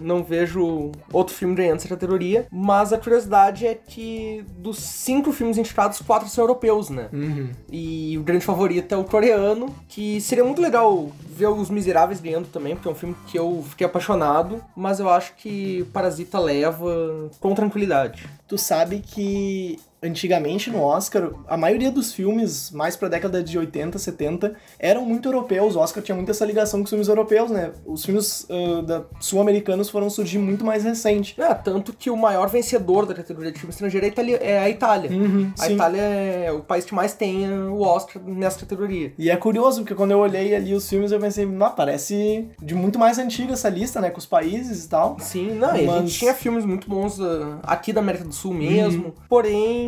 não vejo outro filme ganhando essa categoria. Mas a curiosidade é que dos cinco filmes indicados, quatro são europeus, né? Uhum. E o grande favorito é o coreano, que seria muito legal ver Os Miseráveis ganhando também, porque é um filme que eu fiquei apaixonado, mas eu acho que Parasita leva com tranquilidade. Tu sabe que antigamente no Oscar, a maioria dos filmes, mais pra década de 80, 70, eram muito europeus. O Oscar tinha muito essa ligação com os filmes europeus, né? Os filmes uh, sul-americanos foram surgir muito mais recente. É, tanto que o maior vencedor da categoria de filme estrangeiro é a Itália. É a Itália. Uhum, a sim. Itália é o país que mais tem o Oscar nessa categoria. E é curioso, porque quando eu olhei ali os filmes, eu pensei, ah, parece de muito mais antiga essa lista, né? Com os países e tal. Sim, não, e a Mas- gente tinha filmes muito bons uh, aqui da América do Sul mesmo, porém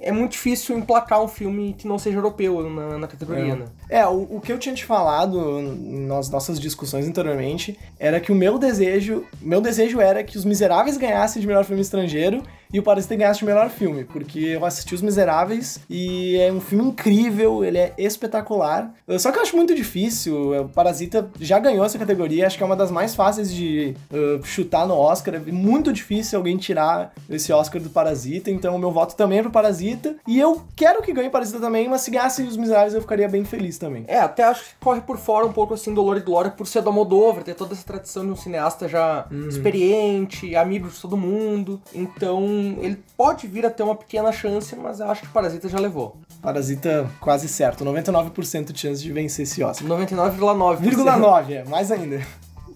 é muito difícil emplacar um filme que não seja europeu na, na categoria, É. né? É, o, o que eu tinha te falado nas nossas discussões anteriormente era que o meu desejo, meu desejo era que Os Miseráveis ganhassem de melhor filme estrangeiro e o Parasita ganhasse de melhor filme, porque eu assisti Os Miseráveis e é um filme incrível, ele é espetacular. Só que eu acho muito difícil, o Parasita já ganhou essa categoria, acho que é uma das mais fáceis de uh, chutar no Oscar, é muito difícil alguém tirar esse Oscar do Parasita, então o meu voto também é pro Parasita, e eu quero que ganhe Parasita também, mas se ganhasse Os Miseráveis eu ficaria bem feliz também. É, até acho que corre por fora um pouco assim Dolor e Glória por ser do Almodóvar, ter toda essa tradição de um cineasta já experiente, amigo de todo mundo. Então, ele pode vir a ter uma pequena chance, mas eu acho que Parasita já levou. Parasita quase certo, 99% de chance de vencer esse Oscar. 99,9%. 0,9, é, mais ainda.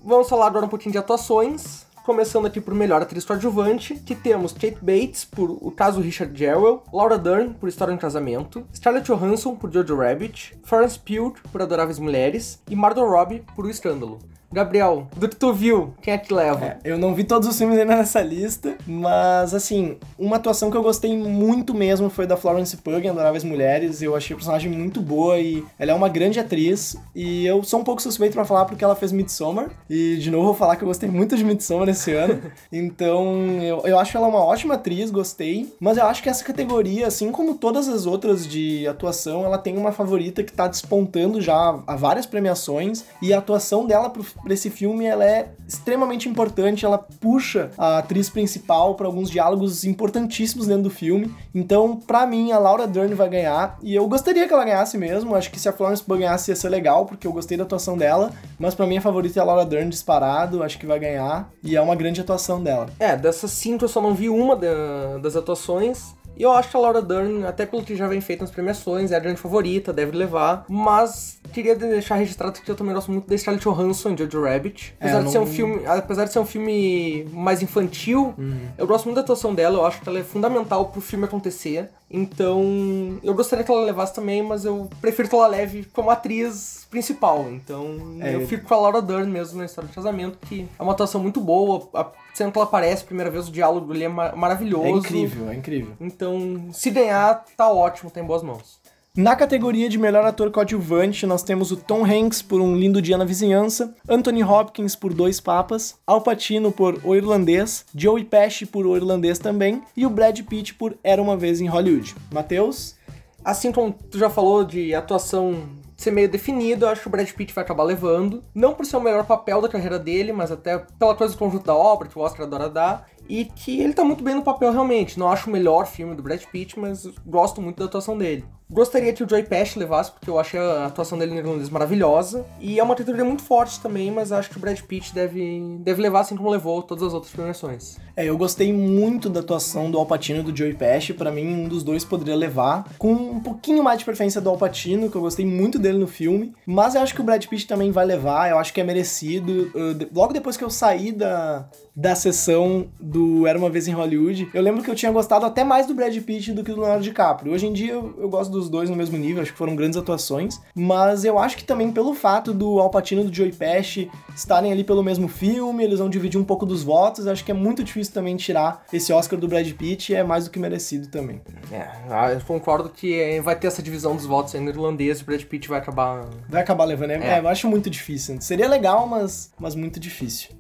Vamos falar agora um pouquinho de atuações. Começando aqui por melhor atriz coadjuvante, que temos Kate Bates por O Caso Richard Jewell, Laura Dern por História de um Casamento, Scarlett Johansson por Jojo Rabbit, Florence Pugh por Adoráveis Mulheres e Margot Robbie por O Escândalo. Gabriel, do que tu viu, quem é que leva? É, eu não vi todos os filmes ainda nessa lista, mas assim, uma atuação que eu gostei muito mesmo foi da Florence Pugh em Adoráveis Mulheres. Eu achei a personagem muito boa e ela é uma grande atriz. E eu sou um pouco suspeito pra falar porque ela fez Midsommar. E de novo vou falar que eu gostei muito de Midsommar esse ano. então eu, eu acho ela uma ótima atriz, gostei. Mas eu acho que essa categoria, assim como todas as outras de atuação, ela tem uma favorita que tá despontando já a várias premiações. E a atuação dela pro, pra esse filme ela é extremamente importante. Ela puxa a atriz principal para alguns diálogos importantíssimos dentro do filme. Então, pra mim, a Laura Dern vai ganhar. E eu gostaria que ela ganhasse mesmo. Acho que se a Florence Pugh ganhasse ia ser legal, porque eu gostei da atuação dela. Mas pra mim a favorita é a Laura Dern disparado. Acho que vai ganhar. E é uma grande atuação dela. É, dessas cinco eu só não vi uma da- das atuações. E eu acho que a Laura Dern, até pelo que já vem feito nas premiações, é a grande favorita, deve levar. Mas queria deixar registrado que eu também gosto muito da Scarlett Johansson em Jojo Rabbit. É, Apesar, eu de ser um filme, apesar de ser um filme mais infantil, Uhum. eu gosto muito da atuação dela, eu acho que ela é fundamental pro filme acontecer. Então, eu gostaria que ela levasse também, mas eu prefiro que ela leve como atriz principal. Então, É, eu fico com a Laura Dern mesmo na história de casamento, que é uma atuação muito boa. A, sendo que ela aparece a primeira vez, o diálogo ali é ma- maravilhoso. É incrível, é incrível. Então, se ganhar, tá ótimo, tá em boas mãos. Na categoria de melhor ator coadjuvante, nós temos o Tom Hanks por Um Lindo Dia na Vizinhança, Anthony Hopkins por Dois Papas, Al Pacino por O Irlandês, Joey Pesci por O Irlandês também e o Brad Pitt por Era Uma Vez em Hollywood. Matheus? Assim como tu já falou de atuação ser meio definido, eu acho que o Brad Pitt vai acabar levando. Não por ser o melhor papel da carreira dele, mas até pela coisa do conjunto da obra, que o Oscar adora dar. E que ele tá muito bem no papel realmente. Não acho o melhor filme do Brad Pitt, mas gosto muito da atuação dele. Gostaria que o Joey Pesci levasse, porque eu achei a atuação dele no irlandês maravilhosa. E é uma categoria muito forte também, mas acho que o Brad Pitt deve, deve levar assim como levou todas as outras premiações. É, eu gostei muito da atuação do Al Pacino e do Joey Pesci. Pra mim, um dos dois poderia levar. Com um pouquinho mais de preferência do Al Pacino, que eu gostei muito dele no filme. Mas eu acho que o Brad Pitt também vai levar. Eu acho que é merecido. De- Logo depois que eu saí da, da sessão do Era Uma Vez em Hollywood, eu lembro que eu tinha gostado até mais do Brad Pitt do que do Leonardo DiCaprio. Hoje em dia, eu, eu gosto dos dois no mesmo nível. Acho que foram grandes atuações. Mas eu acho que também pelo fato do Al Pacino e do Joey Pesci estarem ali pelo mesmo filme, eles vão dividir um pouco dos votos. Acho que é muito difícil também tirar esse Oscar do Brad Pitt e é mais do que merecido também. É, ah, eu concordo que eh, vai ter essa divisão dos votos aí no irlandês e o Brad Pitt vai acabar Vai acabar levando. É, É. é, eu acho muito difícil. Seria legal, mas, mas muito difícil.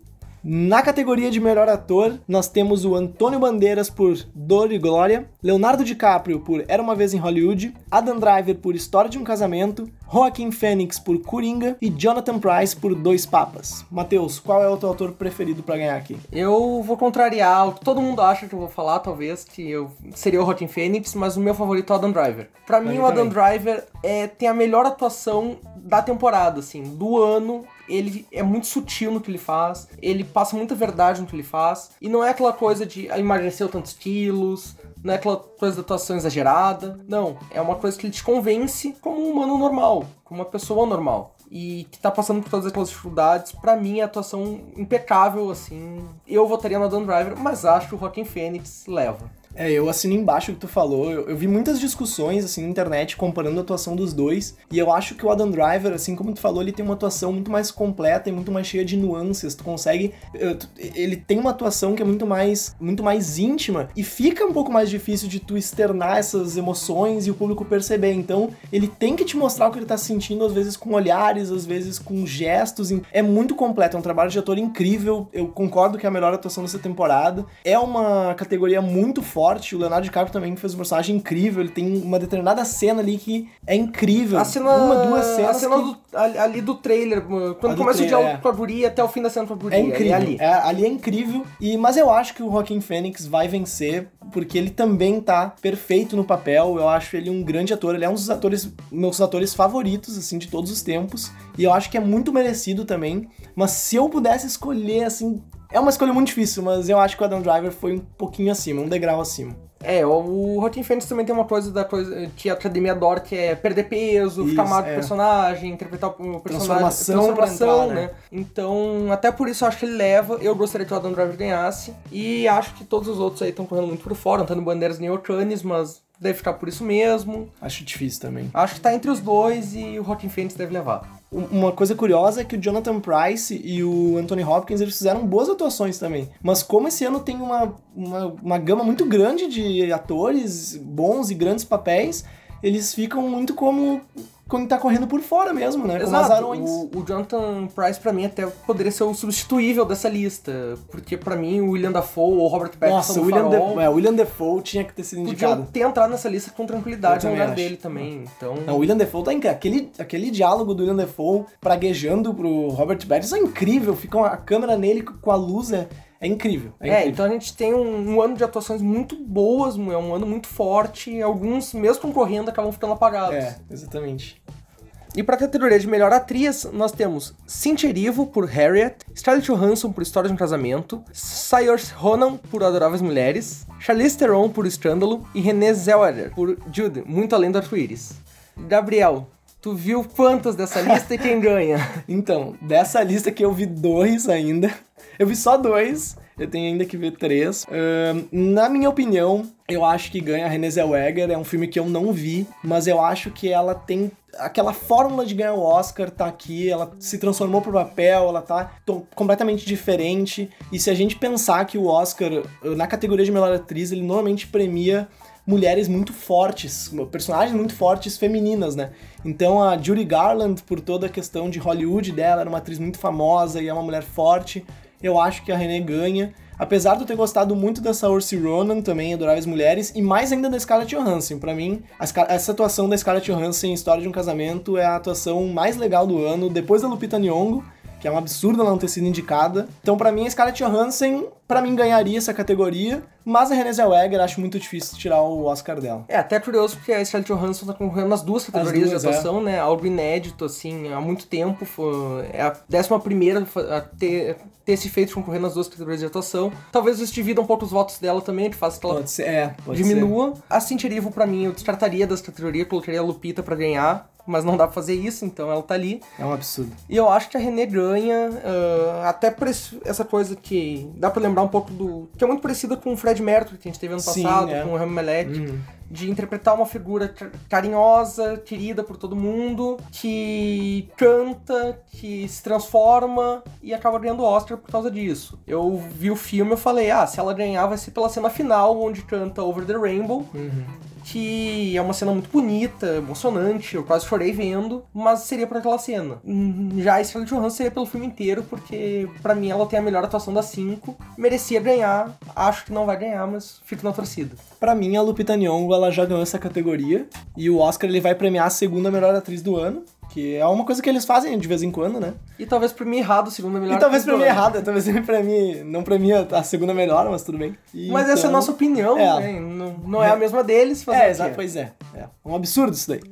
Na categoria de melhor ator, nós temos o Antônio Bandeiras por Dor e Glória, Leonardo DiCaprio por Era Uma Vez em Hollywood, Adam Driver por História de um Casamento, Joaquim Phoenix por Coringa e Jonathan Price por Dois Papas. Matheus, qual é o teu ator preferido pra ganhar aqui? Eu vou contrariar o que todo mundo acha que eu vou falar, talvez, que eu seria o Joaquin Phoenix, mas o meu favorito é o Adam Driver. Pra mim, mim o Adam. Driver é, tem a melhor atuação da temporada, assim, do ano. Ele é muito sutil no que ele faz, ele passa muita verdade no que ele faz, e não é aquela coisa de ah, emagreceu tantos quilos, não é aquela coisa da atuação exagerada. Não, é uma coisa que ele te convence como um humano normal, como uma pessoa normal e que tá passando por todas aquelas dificuldades. Para mim, a atuação impecável, assim. Eu votaria no Adam Driver, mas acho que o Joaquin Phoenix leva. É, eu assino embaixo o que tu falou. Eu, eu, vi muitas discussões, assim, na internet comparando a atuação dos dois. E eu acho que o Adam Driver, assim como tu falou, ele tem uma atuação muito mais completa e muito mais cheia de nuances. Tu consegue. Ele tem uma atuação que é muito mais, muito mais íntima e fica um pouco mais difícil de tu externar essas emoções e o público perceber. Então, ele tem que te mostrar o que ele tá sentindo, às vezes com olhares, às vezes com gestos. É muito completo, é um trabalho de ator incrível. Eu concordo que é a melhor atuação dessa temporada. É uma categoria muito forte forte. O Leonardo DiCaprio também fez um personagem incrível. Ele tem uma determinada cena ali que é incrível. A cena, uma, duas cenas. A cena que... do, ali do trailer, quando começa o diálogo com a guria até o fim da cena com a guria. É incrível. É ali. É, ali é incrível. E, mas eu acho que o Joaquin Phoenix vai vencer porque ele também tá perfeito no papel. Eu acho ele um grande ator. Ele é um dos atores, meus atores favoritos, assim, de todos os tempos. E eu acho que é muito merecido também. Mas se eu pudesse escolher, assim, é uma escolha muito difícil, mas eu acho que o Adam Driver foi um pouquinho acima, um degrau acima. É, o Rotten Phoenix também tem uma coisa da coisa que a academia adora, que é perder peso, isso, ficar mal do é. personagem, interpretar o personagem. Transformação, transformação entrar, né? né? Então, até por isso eu acho que ele leva. Eu gostaria que o Adam Driver ganhasse. E acho que todos os outros aí estão correndo muito por fora, Antônio Bandeiras nem Orcanes, mas deve ficar por isso mesmo. Acho difícil também. Acho que tá entre os dois e o Rotten Phoenix deve levar. Uma coisa curiosa é que o Jonathan Price e o Anthony Hopkins eles fizeram boas atuações também. Mas como esse ano tem uma, uma, uma gama muito grande de atores bons e grandes papéis, eles ficam muito como quando tá correndo por fora mesmo, né? Exato. O, o, Jonathan Price, pra mim, até poderia ser o substituível dessa lista. Porque, pra mim, o William Dafoe ou Robert Pattinson Nossa, o William, Farol, é, o William Dafoe tinha que ter sido indicado. Podia ter entrado nessa lista com tranquilidade no lugar acho. dele também. Então... Não, o William Dafoe tá incrível. Aquele, aquele diálogo do William Dafoe praguejando pro Robert Pattinson é incrível. Fica a câmera nele com a luz, é, é incrível. É, é incrível. então a gente tem um, um, ano de atuações muito boas, é um ano muito forte. Alguns, mesmo concorrendo, acabam ficando apagados. É, exatamente. E para a categoria de melhor atriz, nós temos Cynthia Erivo por Harriet, Scarlett Johansson por História de um Casamento, Saoirse Ronan por Adoráveis Mulheres, Charlize Theron por Escândalo e Renée Zellweger por Jude, Muito Além do Arco-Íris. Gabriel, tu viu quantas dessa lista e quem ganha? Então, dessa lista que eu vi dois ainda, eu vi só dois, eu tenho ainda que ver três. Uh, na minha opinião, eu acho que ganha Renée Zellweger. É um filme que eu não vi, mas eu acho que ela tem aquela fórmula de ganhar o Oscar tá aqui, ela se transformou pro papel, ela tá completamente diferente. E se a gente pensar que o Oscar, na categoria de melhor atriz, ele normalmente premia mulheres muito fortes, personagens muito fortes femininas, né? Então a Judy Garland, por toda a questão de Hollywood dela, era uma atriz muito famosa e é uma mulher forte eu acho que a René ganha. Apesar de eu ter gostado muito dessa Ursi Ronan, também Adoráveis Mulheres, e mais ainda da Scarlett Johansson. para mim, essa atuação da Scarlett Johansson em História de um Casamento é a atuação mais legal do ano, depois da Lupita Nyong'o, que é um absurdo ela não ter sido indicada. Então, para mim, a Scarlett Johansson, para mim, ganharia essa categoria, mas a Renée Zellweger acho muito difícil tirar o Oscar dela. É, até curioso porque a Scarlett Johansson tá concorrendo nas duas categorias duas, de atuação, é. né? Algo inédito, assim, há muito tempo. Foi, é a décima primeira a ter, ter esse feito de concorrer nas duas categorias de atuação. Talvez isso divida um pouco os votos dela também, que faça que ela pode ser, é, pode diminua. Ser. A Cintia Erivo, pra mim, eu descartaria das categorias, colocaria a Lupita para ganhar mas não dá pra fazer isso, então ela tá ali. É um absurdo. E eu acho que a René ganha, uh, até por essa coisa que dá pra lembrar um pouco do. que é muito parecida com o Fred Mercury que a gente teve ano Sim, passado, é. com o Rami Malek. Uhum. De interpretar uma figura carinhosa, querida por todo mundo, que canta, que se transforma e acaba ganhando Oscar por causa disso. Eu vi o filme e falei, ah, se ela ganhar vai ser pela cena final, onde canta Over the Rainbow. Uhum que é uma cena muito bonita, emocionante, eu quase chorei vendo, mas seria por aquela cena. Hum, já a Scarlett Johansson seria pelo filme inteiro, porque para mim ela tem a melhor atuação das cinco, merecia ganhar, acho que não vai ganhar, mas fico na torcida. Para mim, a Lupita Nyong'o, ela já ganhou essa categoria, e o Oscar ele vai premiar a segunda melhor atriz do ano, que é uma coisa que eles fazem de vez em quando, né? E talvez pra mim errado, segunda melhor. E talvez pra mim errado, talvez pra mim não premia a segunda melhor, mas tudo bem. E mas então... essa é a nossa opinião, é. Né? Não, não é a mesma deles. Fazer é, exato, pois é. é. Um absurdo isso daí.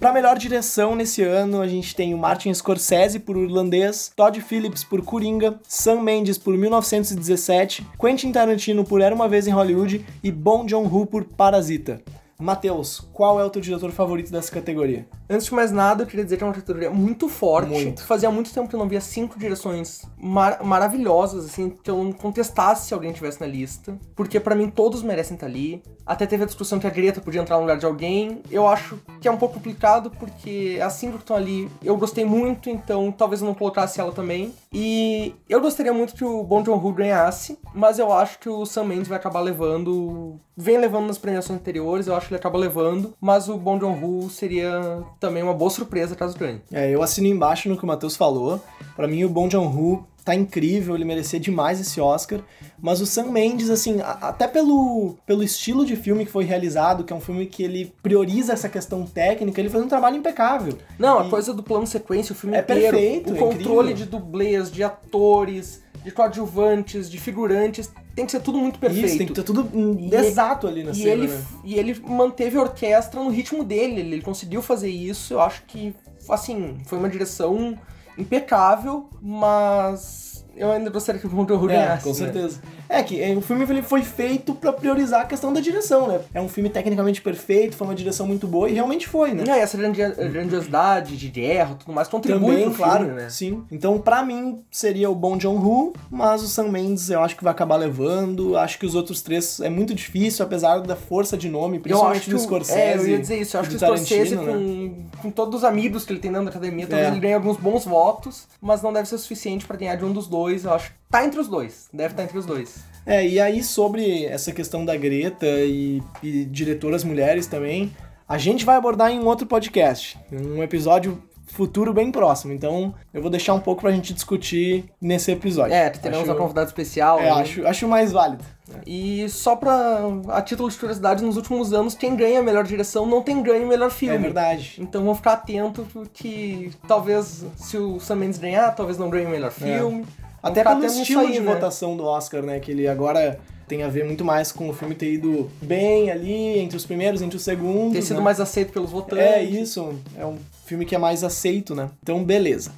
Pra melhor direção nesse ano, a gente tem o Martin Scorsese por Irlandês, Todd Phillips por Coringa, Sam Mendes por 1917, Quentin Tarantino por Era Uma Vez em Hollywood e Bong Joon-ho por Parasita. Matheus, qual é o teu diretor favorito dessa categoria? Antes de mais nada, eu queria dizer que é uma categoria muito forte. Muito. Fazia muito tempo que eu não via cinco direções mar maravilhosas, assim, que eu não contestasse se alguém tivesse na lista. Porque pra mim todos merecem estar ali. Até teve a discussão que a Greta podia entrar no lugar de alguém. Eu acho que é um pouco complicado, porque as cinco que estão ali eu gostei muito, então talvez eu não colocasse ela também. E eu gostaria muito que o Bong Joon-ho ganhasse, mas eu acho que o Sam Mendes vai acabar levando... Vem levando nas premiações anteriores, eu acho que ele acaba levando. Mas o Bong Joon-ho seria também uma boa surpresa caso ganhe. É, eu assino embaixo no que o Matheus falou. Pra mim, o Bong Joon-ho tá incrível, ele merecia demais esse Oscar. Mas o Sam Mendes, assim, a- até pelo, pelo estilo de filme que foi realizado, que é um filme que ele prioriza essa questão técnica, ele fez um trabalho impecável. Não, a E- coisa do plano sequência, o filme É inteiro, perfeito, o é controle incrível. de dublês, de atores, de coadjuvantes, de figurantes, tem que ser tudo muito perfeito. Isso, tem que ter tudo E exato ali na E cena, ele, né? e ele manteve a orquestra no ritmo dele, ele, ele conseguiu fazer isso, eu acho que, assim, foi uma direção impecável, mas eu ainda gostaria que o Bong Joon-ho É, ganhasse. com né? certeza. É que é, o filme ele foi feito pra priorizar a questão da direção, né? É um filme tecnicamente perfeito, foi uma direção muito boa e realmente foi, né? E aí, essa grandi- grandiosidade de guerra tudo mais contribui Também, pro claro, filme, né? sim. Então, pra mim, seria o Bong Joon-ho, mas o Sam Mendes eu acho que vai acabar levando. Acho que os outros três é muito difícil, apesar da força de nome, principalmente do Scorsese. É, eu ia dizer isso. Eu acho que o Scorsese, Tarantino, né? com, com todos os amigos que ele tem dentro da academia, talvez É. ele ganhe alguns bons votos, mas não deve ser o suficiente pra ganhar de um dos dois. Eu acho que tá entre os dois. Deve estar entre os dois. É, e aí sobre essa questão da Greta e, e diretoras mulheres também, a gente vai abordar em um outro podcast, um episódio futuro bem próximo. Então, eu vou deixar um pouco pra gente discutir nesse episódio. É, teremos Acho- uma convidada especial. É, né? acho, acho mais válido. E só pra. A título de curiosidade, nos últimos anos, quem ganha a melhor direção não tem ganho o melhor filme. É verdade. Então vamos ficar atento que talvez se o Sam Mendes ganhar, talvez não ganhe o melhor filme. Vamos Até ficar pelo estilo aí, de né? votação do Oscar, né? Que ele agora tem a ver muito mais com o filme ter ido bem ali, entre os primeiros, entre os segundos. Ter sido né? mais aceito pelos votantes. É isso, é um filme que é mais aceito, né? Então, beleza.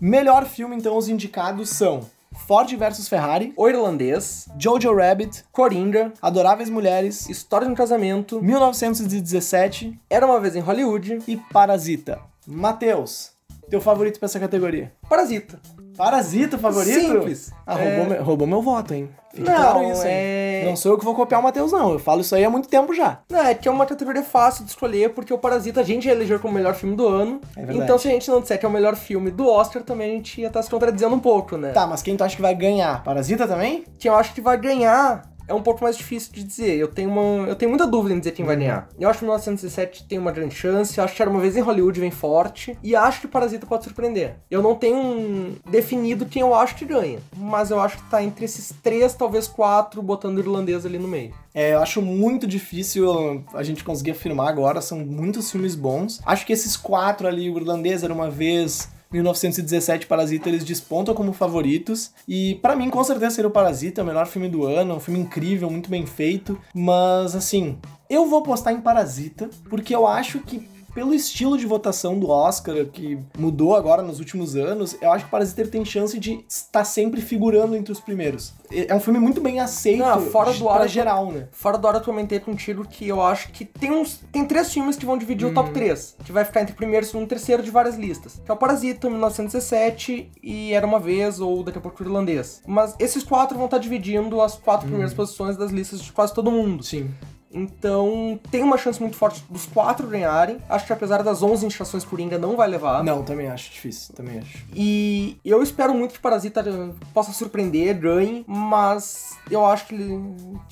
Melhor filme, então, os indicados são Ford vs Ferrari, O Irlandês, Jojo Rabbit, Coringa, Adoráveis Mulheres, História de um Casamento, 1917 Era uma vez em Hollywood, e Parasita. Matheus, teu favorito pra essa categoria? Parasita. Parasita favorito? Simples. Ah, É. roubou, meu, roubou meu voto, hein? Fique Não, claro isso, hein? é- Não sou eu que vou copiar o Matheus, não. Eu falo isso aí há muito tempo já. Não, é que é uma categoria fácil de escolher, porque o Parasita a gente já elegeu como o melhor filme do ano. É verdade. então se a gente não disser que é o melhor filme do Oscar, também a gente ia estar se contradizendo um pouco, né? Tá, mas quem tu acha que vai ganhar? Parasita também? Quem eu acho que vai ganhar é um pouco mais difícil de dizer. Eu tenho, uma, eu tenho muita dúvida em dizer quem vai ganhar. Eu acho que 1917 tem uma grande chance, eu acho que Era Uma Vez em Hollywood vem forte, e acho que Parasita pode surpreender. Eu não tenho um definido quem eu acho que ganha, mas eu acho que tá entre esses três, talvez quatro, botando o irlandês ali no meio. É, eu acho muito difícil a gente conseguir afirmar agora, são muitos filmes bons. Acho que esses quatro ali, o Irlandês era uma vez, 1917 Parasita, eles despontam como favoritos. E pra mim, com certeza, seria o Parasita, o melhor filme do ano, um filme incrível, muito bem feito. Mas, assim, eu vou apostar em Parasita, porque eu acho que pelo estilo de votação do Oscar, que mudou agora nos últimos anos, eu acho que Parasita tem chance de estar sempre figurando entre os primeiros. É um filme muito bem aceito Ah, fora do pra ar, geral, né? Fora da hora, eu comentei contigo que eu acho que tem uns. Tem três filmes que vão dividir o top 3. Que vai ficar entre primeiro, segundo e terceiro de várias listas. Que é o Parasita, 1917 e Era Uma Vez, ou daqui a pouco o Irlandês. Mas esses quatro vão estar dividindo as quatro primeiras posições das listas de quase todo mundo. Sim. Então, tem uma chance muito forte dos quatro ganharem. Acho que apesar das 11 indicações Coringa, não vai levar. Não, também acho difícil, também acho. E eu espero muito que Parasita eh, possa surpreender, ganhe, mas eu acho que ele,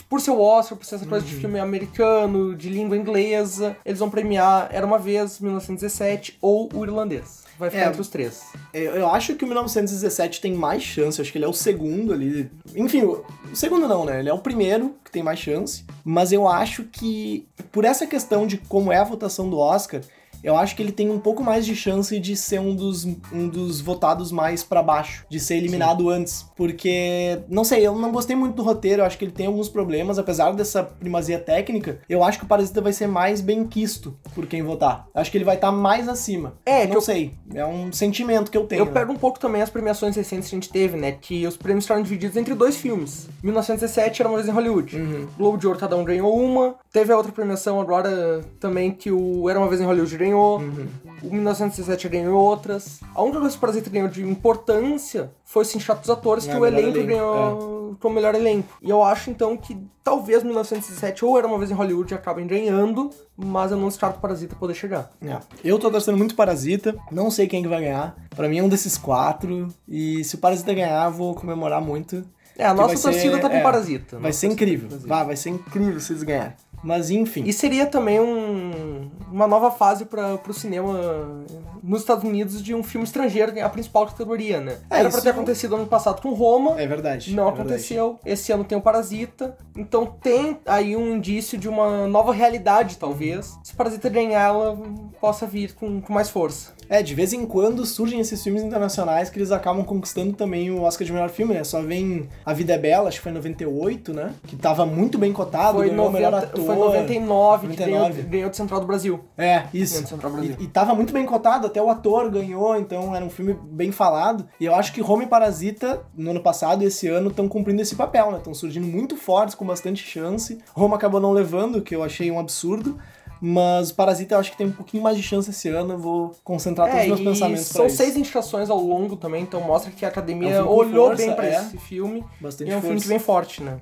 por ser o Oscar, por ser essa coisa de filme americano, de língua inglesa, eles vão premiar Era Uma Vez, 1917, ou o Irlandês. Vai ficar É. entre os três. Eu, eu acho que o 1917 tem mais chance, acho que ele é o segundo ali. Enfim, o segundo não, né? Ele é o primeiro que tem mais chance. Mas eu acho que, por essa questão de como é a votação do Oscar, eu acho que ele tem um pouco mais de chance de ser um dos, um dos votados mais pra baixo, de ser eliminado antes. Porque, não sei, eu não gostei muito do roteiro, eu acho que ele tem alguns problemas, apesar dessa primazia técnica, eu acho que o Parasita vai ser mais bem quisto por quem votar. Acho que ele vai estar mais acima. É, não eu- sei. É um sentimento que eu tenho. Eu né? pego um pouco também as premiações recentes que a gente teve, né? Que os prêmios ficaram divididos entre dois filmes. 1917 era uma vez em Hollywood. Uhum. Globo de Ouro cada um ganhou uma. Teve a outra premiação agora também que o Era uma vez em Hollywood ganhou. Uhum. O 1917 ganhou outras. A única coisa que o Parasita ganhou de importância foi o Sindicato dos Atores, É, que o elenco, elenco, ganhou como melhor elenco. E eu acho então que talvez 1917 ou Era uma vez em Hollywood acabem ganhando, mas eu não descarto o Parasita poder chegar. É. Eu tô torcendo muito Parasita, não sei quem que vai ganhar. Pra mim é um desses quatro. E se o Parasita ganhar, eu vou comemorar muito. É, a nossa vai ser- torcida tá com é, Parasita. Vai ser torcida incrível. Vai, vai ser incrível se eles ganharem. Mas enfim. E seria também um, uma nova fase para o cinema nos Estados Unidos de um filme estrangeiro, a principal categoria, né? É, Era pra ter acontecido ano passado com Roma, É verdade. não é verdade. aconteceu. Esse ano tem o Parasita. Então tem aí um indício de uma nova realidade, talvez. Se o Parasita ganhar, ela possa vir com, com mais força. É, de vez em quando surgem esses filmes internacionais que eles acabam conquistando também o Oscar de melhor filme, né? Só vem A Vida é Bela, acho que foi em 98, né? Que tava muito bem cotado, Foi, ganhou o melhor 90, ator. foi 99, que 99. ganhou, ganhou de Central do Brasil. É, isso. Central do Brasil. E, e tava muito bem cotado, até o ator ganhou, então era um filme bem falado. E eu acho que Roma e Parasita, no ano passado e esse ano, estão cumprindo esse papel, né? Estão surgindo muito fortes, com bastante chance. Roma acabou não levando, que eu achei um absurdo. Mas Parasita eu acho que tem um pouquinho mais de chance esse ano. Eu vou concentrar todos É, os meus pensamentos pra são isso. seis indicações ao longo também, então mostra que a academia É um filme olhou força, bem pra é. esse filme. Bastante e é um filme força. que vem forte, né?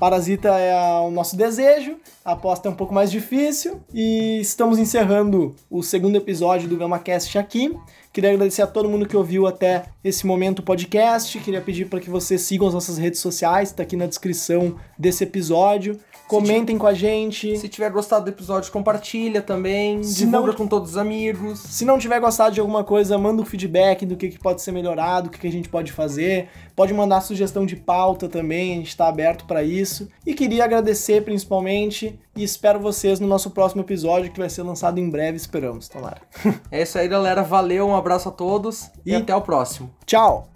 Parasita é o nosso desejo, a aposta é um pouco mais difícil e estamos encerrando o segundo episódio do GamaCast aqui. Queria agradecer a todo mundo que ouviu até esse momento o podcast. Queria pedir para que vocês sigam as nossas redes sociais, tá aqui na descrição desse episódio. Comentem com a gente. Se tiver gostado do episódio, compartilha também, Se divulga não- com todos os amigos. Se não tiver gostado de alguma coisa, manda um feedback do que, que pode ser melhorado, o que, que a gente pode fazer. Pode mandar sugestão de pauta também, a gente está aberto para isso. E queria agradecer principalmente e espero vocês no nosso próximo episódio que vai ser lançado em breve, esperamos, tomara. É isso aí, galera. Valeu, um abraço a todos e, E- até o próximo. Tchau!